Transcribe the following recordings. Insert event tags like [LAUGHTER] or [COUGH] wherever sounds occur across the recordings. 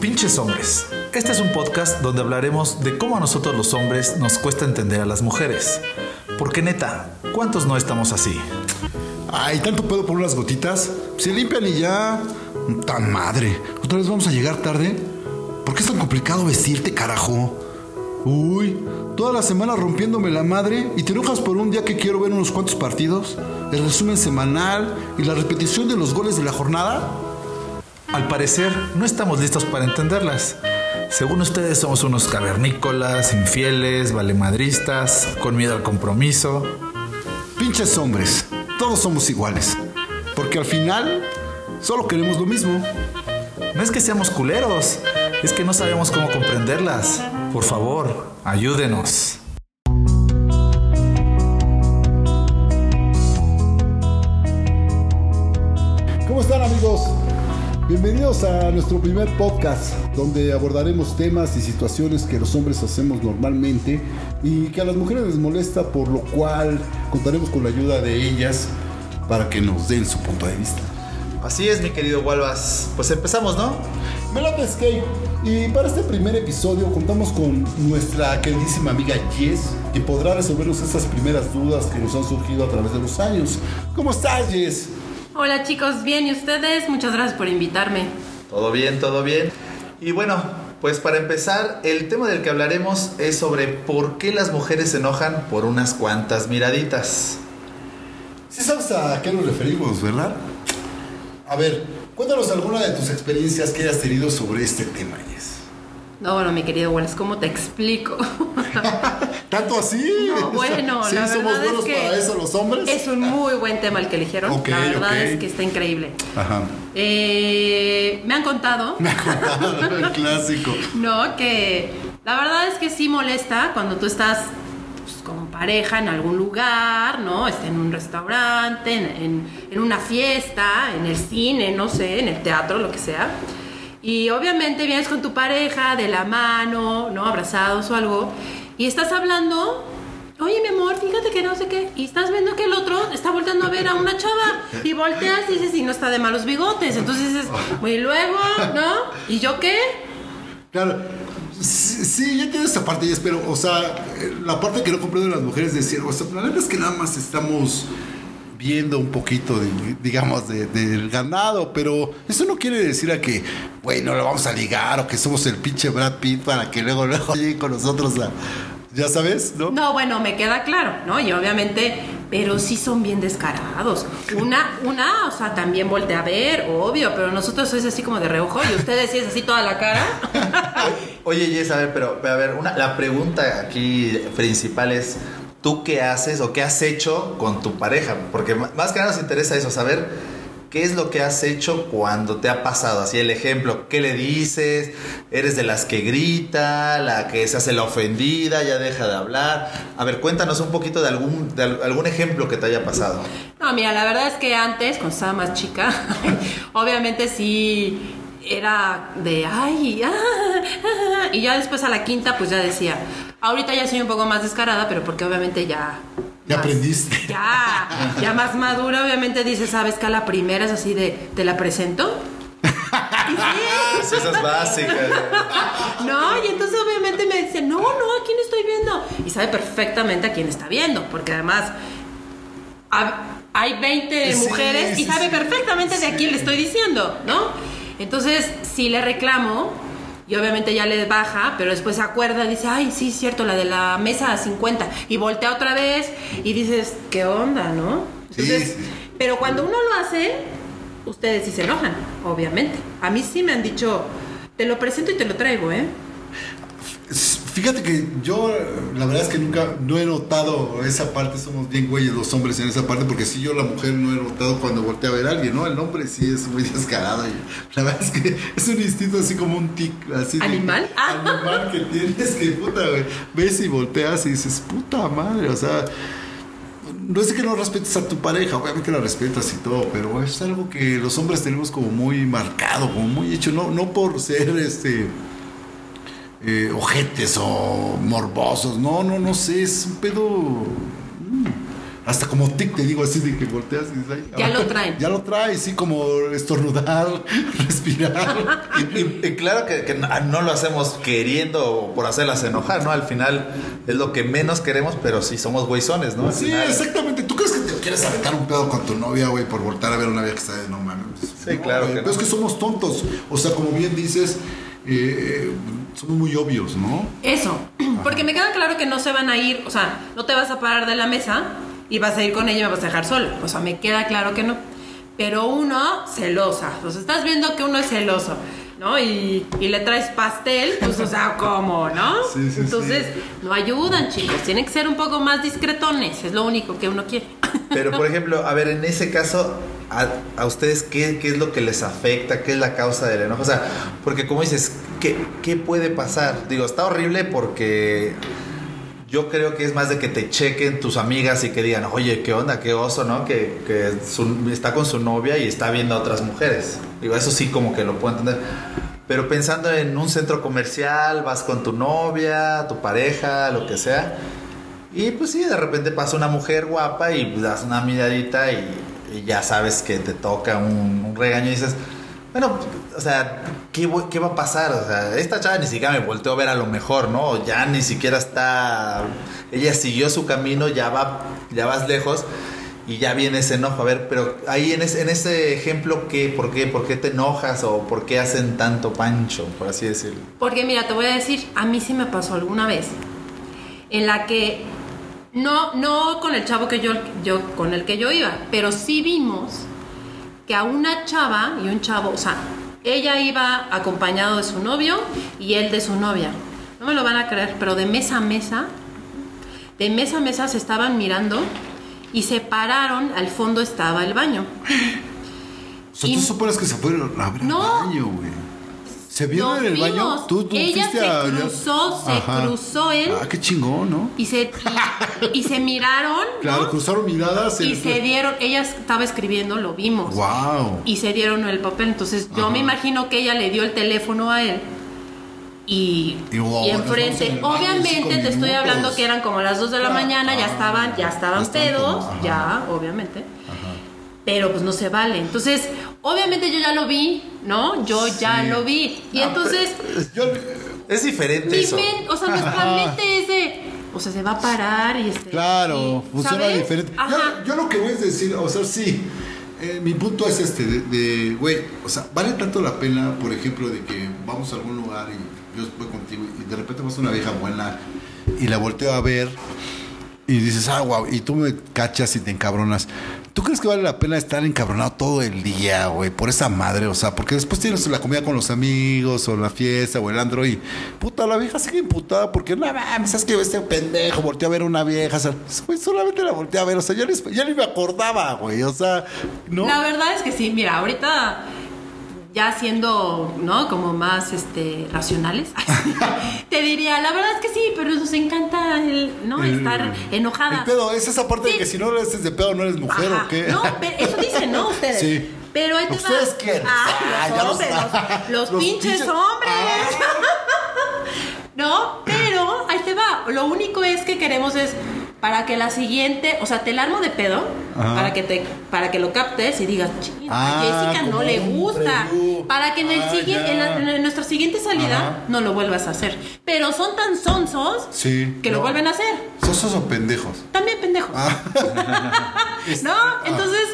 Pinches hombres. Este es un podcast donde hablaremos de cómo a nosotros los hombres nos cuesta entender a las mujeres. Porque neta, ¿cuántos no estamos así? Ay, tanto pedo por unas gotitas. Se limpian y ya. Tan madre. ¿Otra vez vamos a llegar tarde? ¿Por qué es tan complicado vestirte, carajo? Uy, toda la semana rompiéndome la madre y te enojas por un día que quiero ver unos cuantos partidos, el resumen semanal y la repetición de los goles de la jornada. Al parecer, no estamos listos para entenderlas. Según ustedes, somos unos cavernícolas, infieles, valemadristas, con miedo al compromiso. Pinches hombres, todos somos iguales. Porque al final, solo queremos lo mismo. No es que seamos culeros, es que no sabemos cómo comprenderlas. Por favor, ayúdenos. ¿Cómo están amigos? Bienvenidos a nuestro primer podcast donde abordaremos temas y situaciones que los hombres hacemos normalmente y que a las mujeres les molesta, por lo cual contaremos con la ayuda de ellas para que nos den su punto de vista. Así es, mi querido Walvas. Pues empezamos, ¿no? Me late Skate. Y para este primer episodio contamos con nuestra queridísima amiga Jess, que podrá resolvernos estas primeras dudas que nos han surgido a través de los años. ¿Cómo estás, Jess? Hola chicos, bien, ¿y ustedes? Muchas gracias por invitarme. Todo bien, todo bien. Y bueno, pues para empezar, el tema del que hablaremos es sobre por qué las mujeres se enojan por unas cuantas miraditas. Sí sabes a qué nos referimos, ¿verdad? A ver, cuéntanos alguna de tus experiencias que hayas tenido sobre este tema, Jess. No, bueno, mi querido Wallace, ¿cómo te explico? [LAUGHS] ¿Tanto así? No, [LAUGHS] bueno, ¿Sí la somos verdad buenos es que para eso los hombres? es un muy buen tema el que eligieron. Ok, la verdad ok. es que está increíble. Ajá. Eh, me han contado, [LAUGHS] Me acordaba [LAUGHS] el clásico. ¿no? Que la verdad es que sí molesta cuando tú estás pues, con pareja en algún lugar, ¿no? Está en un restaurante, en, en- en una fiesta, en el cine, no sé, en el teatro, lo que sea. Y obviamente vienes con tu pareja de la mano, ¿no? Abrazados o algo. Y estás hablando. Oye, mi amor, fíjate que no sé qué. Y estás viendo que el otro está volteando a ver a una chava. Y volteas y dices, y no está de malos bigotes. Entonces dices, y luego, ¿no? ¿Y yo qué? Claro. Sí, sí, ya entiendo esta parte, Jess, pero, o sea, eh, la parte que no comprendo de las mujeres es decir, o sea, la neta es que nada más estamos viendo un poquito, de, digamos, de- del ganado, pero eso no quiere decir a que, bueno, lo vamos a ligar o que somos el pinche Brad Pitt para que luego, luego [LAUGHS] llegue con nosotros a, ya sabes, ¿no? No, bueno, me queda claro, ¿no? Y obviamente, pero sí son bien descarados. Una, una, o sea, también voltea a ver, obvio, pero nosotros es así como de reojo y ustedes sí es así toda la cara. [LAUGHS] Oye, Jess, a ver, pero a ver, una, la pregunta aquí principal es, ¿tú qué haces o qué has hecho con tu pareja? Porque más que nada nos interesa eso, saber qué es lo que has hecho cuando te ha pasado. Así el ejemplo, ¿qué le dices? ¿Eres de las que grita, la que se hace la ofendida, ya deja de hablar? A ver, cuéntanos un poquito de algún, de al- algún ejemplo que te haya pasado. No, mira, la verdad es que antes, cuando estaba más chica, [LAUGHS] obviamente sí era de ay, [LAUGHS] ah, ah", y ya después a la quinta, pues ya decía. Ahorita ya soy un poco más descarada, pero porque obviamente ya. Ya más- aprendiste. [LAUGHS] Ya, ya más madura, obviamente dices, ¿sabes que a la primera es así de, ¿te la presento? Sí, [LAUGHS] Esas básicas. no, y entonces obviamente me dice, no, no, ¿a quién estoy viendo? Y sabe perfectamente a quién está viendo, porque además hay 20 Sí, mujeres y sabe perfectamente de a quién le estoy diciendo, ¿no? Entonces, si le reclamo, y obviamente ya le baja, pero después se acuerda, dice, ay, sí, cierto, la de la mesa 50, y voltea otra vez y dices, ¿qué onda, no? Sí, Entonces, sí. pero cuando uno lo hace, ustedes sí se enojan, obviamente. A mí sí me han dicho, te lo presento y te lo traigo, ¿eh? Fíjate que yo, la verdad es que nunca, no he notado esa parte, somos bien güeyes los hombres en esa parte, porque si yo la mujer no he notado cuando voltea a ver a alguien, ¿no? El hombre sí es muy [LAUGHS] descarado. y la verdad es que es un instinto así como un tic, así. de- ¿Animal? Ah. Animal que tienes que, puta, güey, ves y volteas y dices, puta madre, o sea... No es que no respetes a tu pareja, obviamente la respetas y todo, pero es algo que los hombres tenemos como muy marcado, como muy hecho, no, no por ser este eh, ojetes o morbosos. No, no, no sé, es un pedo. mm, hasta como tic te digo así de que volteas y dices, ay, Ya ah, lo traen. Ya lo trae, sí, como estornudar, [LAUGHS] respirar. Y, y- y claro que, que no, no lo hacemos queriendo o por hacerlas enojar, ¿no? Al final es lo que menos queremos, pero sí somos güeyzones, ¿no? Al Sí, final- exactamente. ¿Tú crees que te quieres aventar un pedo con tu novia, güey, por voltar a ver una vieja que está de no mames? Sí, claro que Pero no. es que somos tontos. O sea, como bien dices, eh, somos muy obvios, ¿no? Eso, [CLEARS THROAT] porque me queda claro que no se van a ir, o sea, no te vas a parar de la mesa y vas a ir con ella y me vas a dejar solo. O sea, me queda claro que no. Pero uno, celosa. O sea, estás viendo que uno es celoso, ¿no? Y, y le traes pastel, pues, o sea, [LAUGHS] ¿cómo, no? Sí, sí, Entonces, no ayudan, chicos. Tienen que ser un poco más discretones. Es lo único que uno quiere. [LAUGHS] Pero, por ejemplo, a ver, en ese caso, a, a ustedes, ¿qué, qué es lo que les afecta? ¿Qué es la causa del enojo? O sea, porque como dices, ¿qué, qué puede pasar? Digo, está horrible porque yo creo que es más de que te chequen tus amigas y que digan, oye, ¿qué onda? ¿Qué oso, no? Que, que su- está con su novia y está viendo a otras mujeres. Digo, eso sí como que lo puedo entender. Pero pensando en un centro comercial, vas con tu novia, tu pareja, lo que sea. Y pues sí, de repente pasa una mujer guapa y das una miradita y, y ya sabes que te toca un, un regaño y dices, bueno, o sea, ¿qué, ¿qué va a pasar? O sea, esta chava ni siquiera me volteó a ver a lo mejor, ¿no? Ya ni siquiera está... Ella siguió su camino, ya, va, ya vas lejos y ya viene ese enojo. A ver, pero ahí en ese, en ese ejemplo, ¿qué? ¿Por qué? ¿Por qué te enojas o por qué hacen tanto pancho, por así decirlo? Porque mira, te voy a decir, a mí sí me pasó alguna vez en la que no, no con el chavo que yo, yo con el que yo iba, pero sí vimos que a una chava y un chavo, o sea, ella iba acompañado de su novio y él de su novia. No me lo van a creer, pero de mesa a mesa, de mesa a mesa se estaban mirando y se pararon, al fondo estaba el baño. O sea, Y- tú supones que se fueron a ver No. al baño, güey. ¿Se vieron Nos en el baño? ¿Tú, tú Ella se a- cruzó, se Ajá. cruzó él. Ah, qué chingón, ¿no? y se, y, y se miraron, Claro, ¿no? cruzaron miradas. Y se dieron, ella estaba escribiendo, lo vimos. Wow. Y se dieron el papel. Entonces yo Ajá. me imagino que ella le dio el teléfono a él. Y, Y, wow, enfrente, en obviamente te estoy hablando que eran como las 2 de la mañana, ya ah, estaban, ya estaban ya estaban pedos, como, ajá. ya, obviamente. Pero pues no se vale. Entonces, obviamente yo ya lo vi, ¿no? Yo ya lo vi. Y entonces, Yo, Es diferente mi eso. men- o sea, nuestra mente es de, o sea, se va a parar y este. claro, y, funciona ¿sabes? diferente. Yo, yo lo que voy a decir, o sea, sí. eh, mi punto es este, de, de, güey, o sea, vale tanto la pena, por ejemplo, de que vamos a algún lugar y yo voy contigo y de repente vas a una vieja buena y la volteo a ver y dices, ah, wow, y tú me cachas y te encabronas. ¿Tú crees que vale la pena estar encabronado todo el día, güey, por esa madre? O sea, porque después tienes la comida con los amigos o la fiesta o el andro y, puta, la vieja sigue imputada porque, no mames, es que este pendejo volteó a ver una vieja, o sea, güey, solamente la volteé a ver, o sea, ya, ya ni me acordaba, güey, o sea, ¿no? La verdad es que sí, mira, ahorita ya siendo, ¿no? Como más este racionales, [LAUGHS] te diría, la verdad es que sí, pero nos encanta el, ¿no? El- Estar enojada. El pedo, es esa parte Sí. de que si no eres de pedo no eres mujer Ajá. o qué. No, pero eso dicen, ¿no? Ustedes. Sí. Pero ahí te va. ¿Ustedes quiénes? Ah, Ah, los lo hombres, los, pinches pinches- Ah. hombres. [LAUGHS] no, pero ahí te va. Lo único es que queremos es para que la siguiente, o sea, te la armo de pedo Ajá. para que te para que lo captes y digas, "Chin, Ah, a Jessica no le gusta. preview. Para que en el Ah, siguiente, en, la- en nuestra siguiente salida Ajá. no lo vuelvas a hacer. Pero son tan sonsos Sí. que lo vuelven a hacer. Sosos o pendejos. También pendejos. [LAUGHS] ¿No? Entonces,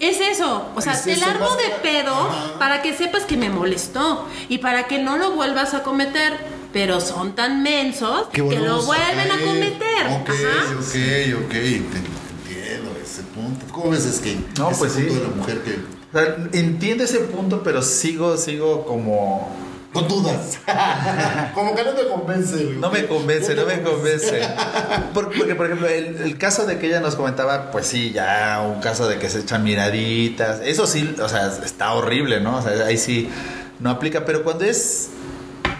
es eso. O sea, Es te largo de pedo Ajá. para que sepas que me molestó y para que no lo vuelvas a cometer. Pero son tan mensos que, lo vuelven a cometer. Ok, Ajá. ok, ok. Te, te entiendo ese punto. ¿Cómo ves, es que No, ese pues sí. punto de la mujer que. O sea, entiendo ese punto, pero sigo, sigo como... Con dudas. [LAUGHS] Como que no te convence, güey. No me convence, no me convence. [LAUGHS] Por- Porque, por ejemplo, el, el caso de que ella nos comentaba, pues sí, ya un caso de que se echan miraditas. Eso sí, o sea, está horrible, ¿no? O sea, ahí sí no aplica. Pero cuando es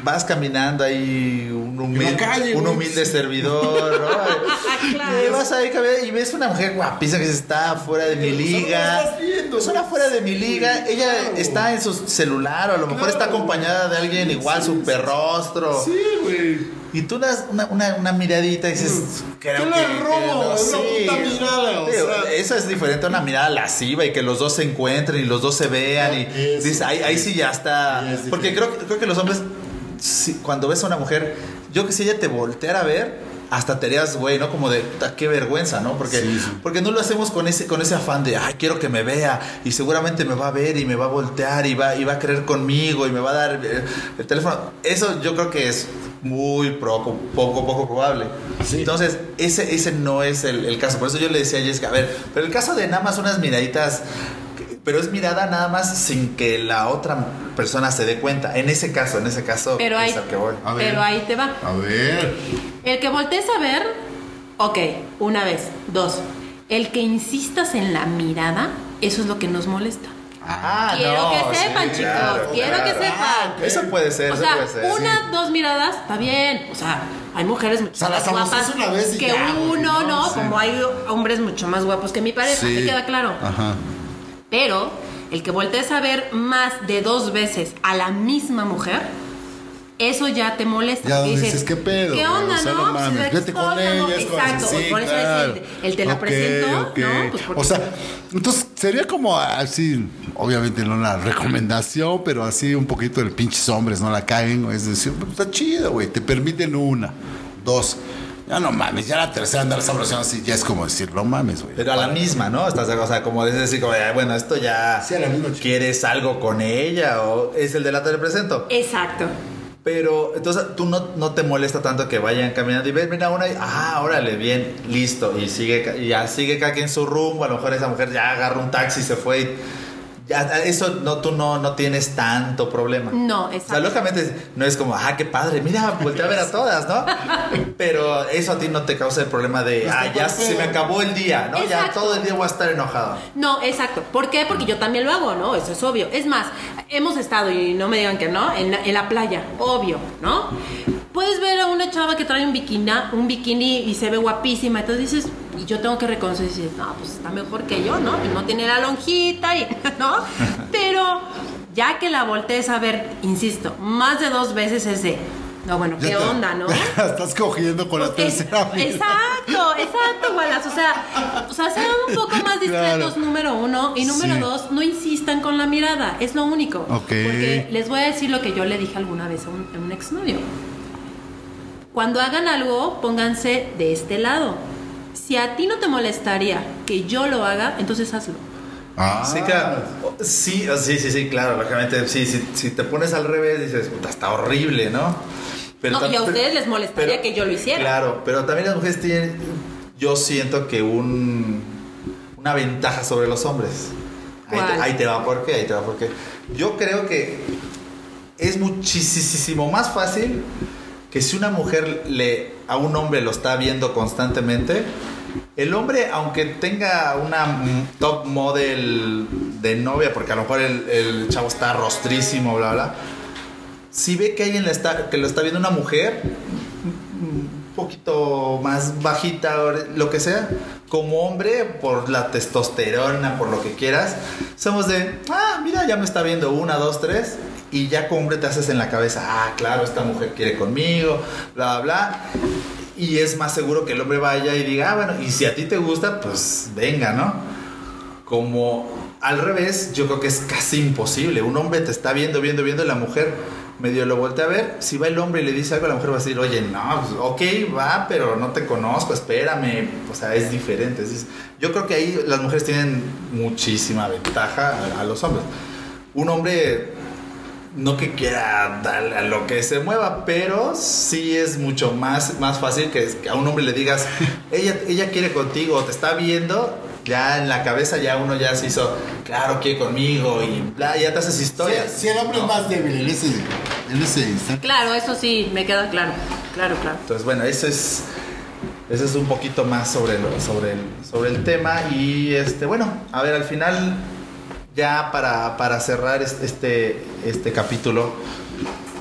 vas caminando ahí un humilde, calle, un humilde servidor, ¿no? [LAUGHS] Claro. Y vas ahí y ves una mujer guapísima que está fuera de mi liga. ¿no la estás viendo? Es una fuera de mi liga. Ella claro. está en su celular o a lo mejor está acompañada de alguien igual, Sí, super sí, rostro. Sí, güey. Y tú das una, una, una miradita y dices, creo que, robo, no, sí. mirada, o Digo, sea. Eso es diferente a una mirada lasciva y que los dos se encuentren y los dos se vean y Eso, dices, ahí, ahí sí ya está. Es Porque creo, creo que los hombres, sí, cuando ves a una mujer, yo que si ella te volteara a ver, hasta te harías, güey, ¿no? Como de, qué vergüenza, ¿no? Porque, Sí, sí. porque no lo hacemos con ese, con ese afán de, ay, quiero que me vea y seguramente me va a ver y me va a voltear y va, y va a querer conmigo y me va a dar eh, el teléfono. Eso yo creo que es muy poco, poco, poco probable. Sí. Entonces, ese, ese no es el, el caso. Por eso yo le decía a Jessica, a ver, pero el caso de nada más unas miraditas, pero es mirada nada más sin que la otra persona se dé cuenta. En ese caso, en ese caso, Pero ahí, es al que voy. A ver. pero ahí te va. A ver. El que voltees a ver, ok, una vez. Dos, el que insistas en la mirada, eso es lo que nos molesta. Ah, quiero no, que sí, sepan, chicos, claro, quiero claro. que sepan. Eso puede ser, O eso sea, puede ser. una, dos miradas, está bien. O sea, hay mujeres mucho sea, más las guapas abrazaste una vez y que ya, uno, ¿no? ¿no? Sí. Como hay hombres mucho más guapos que mi pareja, Sí. me queda claro. Ajá. Pero el que voltees a ver más de dos veces a la misma mujer, eso ya te molesta. Ya dices, ¿qué pedo, ¿Qué onda, O sea, no? no mames, Pues, vete con ¿no? ella, es como Exacto, sí, por eso claro. es el, el te la Ok, presento, ok. ¿no? Pues O sea, entonces sería como así, obviamente no una recomendación, pero así un poquito de pinches hombres no la caguen, es decir, pues, está chido, güey, te permiten una, dos. Ya no mames, ya la tercera andar abrazando así, ya es como decir, no mames, güey. Pero a la misma, ¿no? Estás, o sea, como es decir, como, bueno, esto ya. Sí, a la misma, chico. ¿Quieres algo con ella? ¿O es el de la te presento? Exacto. Pero entonces tú no, no te molesta tanto que vayan caminando y ven, mira una y, ah, órale, bien, listo. Y sigue, y ya sigue cada quien su rumbo. A lo mejor esa mujer ya agarra un taxi y se fue. y ya, eso no, tú no, no tienes tanto problema. No, O sea, exacto. lógicamente no es como, ah, qué padre, mira, voltea a ver a todas, ¿no? [LAUGHS] Pero eso a ti no te causa el problema de, Está ah, ya se me acabó el día, ¿no? Ya Exacto. todo el día voy a estar enojado. No, exacto. ¿Por qué? Porque yo también lo hago, ¿no? Eso es obvio. Es más, hemos estado, y no me digan que no, en, la- en la playa, obvio, ¿no? Puedes ver a una chava que trae un bikini, un bikini y se ve guapísima, entonces dices, y yo tengo que reconocer, y dices, no, pues está mejor que yo, ¿no? No tiene la lonjita, y, [LAUGHS] ¿no? [LAUGHS] Pero ya que la voltees a ver, insisto, más de dos veces es de, no, bueno, ¿qué te- onda, no? [LAUGHS] Estás cogiendo con la Es- tercera. mira. exacto, exacto, Wallace. O sea, o sea, sean un poco más discretos, Claro. número uno. Y número Sí. dos, no insistan con la mirada. Es lo único. Ok. Porque les voy a decir lo que yo le dije alguna vez a un, a un exnovio. Cuando hagan algo, pónganse de este lado. Si a ti no te molestaría que yo lo haga, entonces hazlo. Ah, Sí, claro. Sí, sí, sí, sí, claro. Lógicamente, sí, si, si te pones al revés, dices, puta, está horrible, ¿no? No, y a ustedes les molestaría que yo lo hiciera. Claro, pero también las mujeres tienen, yo siento que un, una ventaja sobre los hombres. Ahí te, ahí te va por qué, ahí te va por qué. Yo creo que es muchísimo más fácil que si una mujer le a un hombre lo está viendo constantemente, el hombre, aunque tenga una top model de novia, porque a lo mejor el, el chavo está rostrísimo, bla, bla, si ve que alguien le está, que lo está viendo una mujer, un poquito más bajita, lo que sea, como hombre, por la testosterona, por lo que quieras, somos de, ah, mira, ya me está viendo una, dos, tres, y ya como hombre te haces en la cabeza, ah, claro, esta mujer quiere conmigo, bla, bla, bla. Y es más seguro que el hombre vaya y diga, ah, bueno, y si a ti te gusta, pues venga, ¿no? Como al revés, yo creo que es casi imposible. Un hombre te está viendo, viendo, viendo y la mujer medio lo voltea a ver. Si va el hombre y le dice algo, la mujer va a decir, oye, no, pues, ok, va, pero no te conozco, espérame. O sea, es diferente. Yo creo que ahí las mujeres tienen muchísima ventaja a los hombres. Un hombre no que quiera darle a lo que se mueva, pero sí es mucho más, más fácil que, a un hombre le digas, [LAUGHS] ella, ella quiere contigo, te está viendo, ya en la cabeza ya uno ya se hizo, claro, quiere conmigo y bla, ya te haces historias. Si, si el hombre ¿no? es más débil en ese, en ese instante. Claro, eso sí, me queda claro. Claro, claro. Entonces, bueno, eso es, eso es un poquito más sobre, lo, sobre, el, sobre el tema y, este, bueno, a ver, al final, ya para, para cerrar es- este, este capítulo,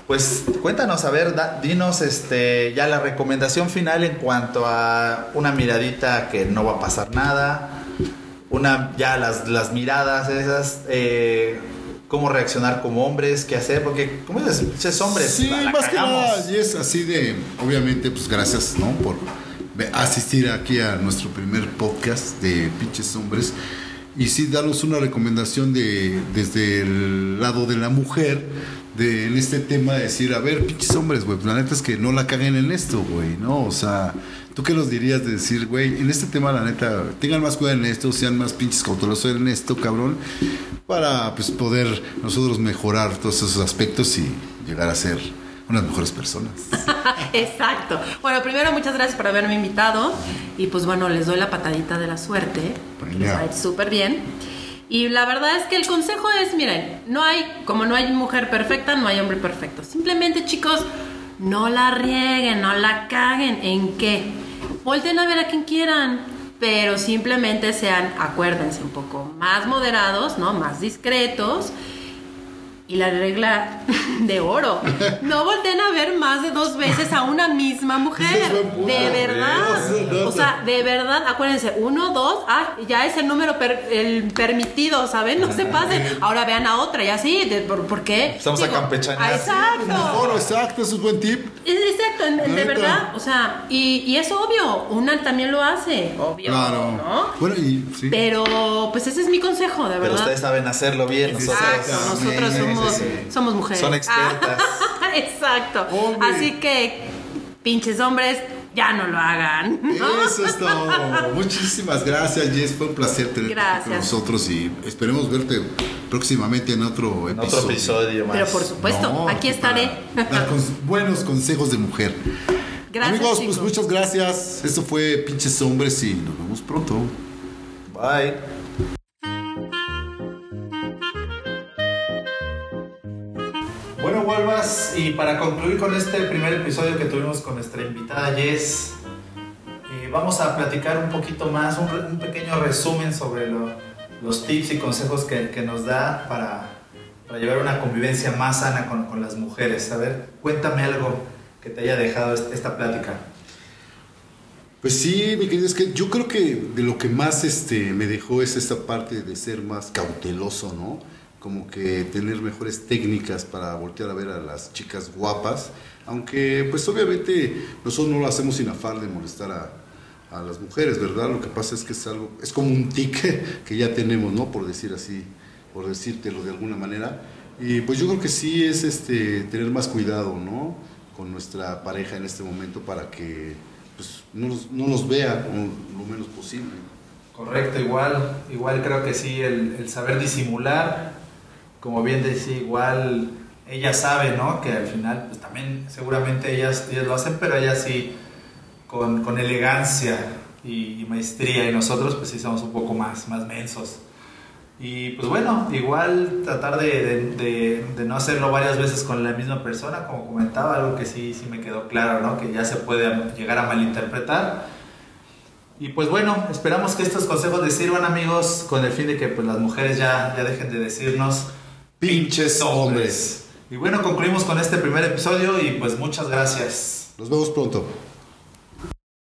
pues cuéntanos, a ver, da- dinos este, ya la recomendación final en cuanto a una miradita que no va a pasar nada, una, ya las, las miradas esas, eh, cómo reaccionar como hombres, qué hacer, porque como dices, es hombre, Sí, la, la más que nada, y es así de, obviamente, pues gracias, ¿no? Por asistir aquí a nuestro primer podcast de Pinches Hombres. Y sí, darnos una recomendación de, desde el lado de la mujer, de en este tema, decir, a ver, pinches hombres, güey, la neta es que no la caguen en esto, güey, ¿no? O sea, ¿tú qué nos dirías de decir, güey, en este tema, la neta, tengan más cuidado en esto, sean más pinches cautelosos en esto, cabrón, para, pues, poder nosotros mejorar todos esos aspectos y llegar a ser unas mejores personas. [LAUGHS] Exacto. Bueno, primero muchas gracias por haberme invitado y pues bueno, les doy la patadita de la suerte. porque Les va a ir súper bien. Y la verdad es que el consejo es, miren, no hay, como no hay mujer perfecta, no hay hombre perfecto. Simplemente chicos, no la rieguen, no la caguen. ¿En qué? Volten a ver a quien quieran, pero simplemente sean, acuérdense, un poco más moderados, ¿no? Más discretos. Y la regla [LAUGHS] de oro. No volteen a ver más de dos veces a una misma mujer. De verdad. O sea, de verdad, acuérdense, uno, dos, ah, ya es el número per- el permitido, ¿saben? No se pasen. [LAUGHS] Ahora vean a otra, ya sí. de- ¿por, por qué? Estamos a campechanear. ah, Exacto. Mejor, exacto, eso es buen tip. Es- Exacto, de Neta. verdad. O sea, y, y es obvio. Una también lo hace. Obvio. Claro. ¿no? Bueno, y sí. Pero, pues ese es mi consejo, de Pero verdad. ustedes saben hacerlo bien, nosotros. Exacto, nosotros Sí, somos, sí, sí. somos mujeres. Son expertas. Ah, [LAUGHS] exacto. Hombre. Así que, pinches hombres, ya no lo hagan. ¿no? Eso es todo. Muchísimas gracias, Jess. Fue un placer tenerte con nosotros y esperemos verte próximamente en otro En episodio. otro episodio más. Pero por supuesto, No, aquí estaré. Dar cons- buenos consejos de mujer. Gracias, Amigos, chicos. pues muchas gracias. Esto fue Pinches Hombres y nos vemos pronto. Bye. Y para concluir con este primer episodio que tuvimos con nuestra invitada Jess, eh, vamos a platicar un poquito más, un, pequeño resumen sobre lo- los tips y consejos que, nos da para, llevar una convivencia más sana con, las mujeres. A ver, cuéntame algo que te haya dejado est- esta plática. Pues sí, mi querido, es que yo creo que de lo que más este, me dejó es esta parte de ser más cauteloso, ¿no? Como que tener mejores técnicas para voltear a ver a las chicas guapas, aunque pues obviamente nosotros no lo hacemos sin afán de molestar a, a las mujeres, ¿verdad? Lo que pasa es que es algo, es como un tic [LAUGHS] que ya tenemos, ¿no? Por decir así, por decírtelo de alguna manera. Y pues yo creo que sí es este, tener más cuidado, ¿no? Con nuestra pareja en este momento para que pues, no, nos, no nos vea lo menos posible. Correcto, igual, igual creo que sí, el, el saber disimular, como bien decía, igual ella sabe, ¿no? Que al final, pues también seguramente ellas, ellas lo hacen, pero ellas sí con, con elegancia y, y maestría, y nosotros pues sí somos un poco más, más mensos. Y pues bueno, igual tratar de, de- de- de no hacerlo varias veces con la misma persona, como comentaba, algo que sí, sí me quedó claro, ¿no? Que ya se puede llegar a malinterpretar. Y pues bueno, esperamos que estos consejos les sirvan amigos con el fin de que pues, las mujeres ya, ya dejen de decirnos Pinches hombres. Y bueno, concluimos con este primer episodio y pues muchas gracias. Nos vemos pronto.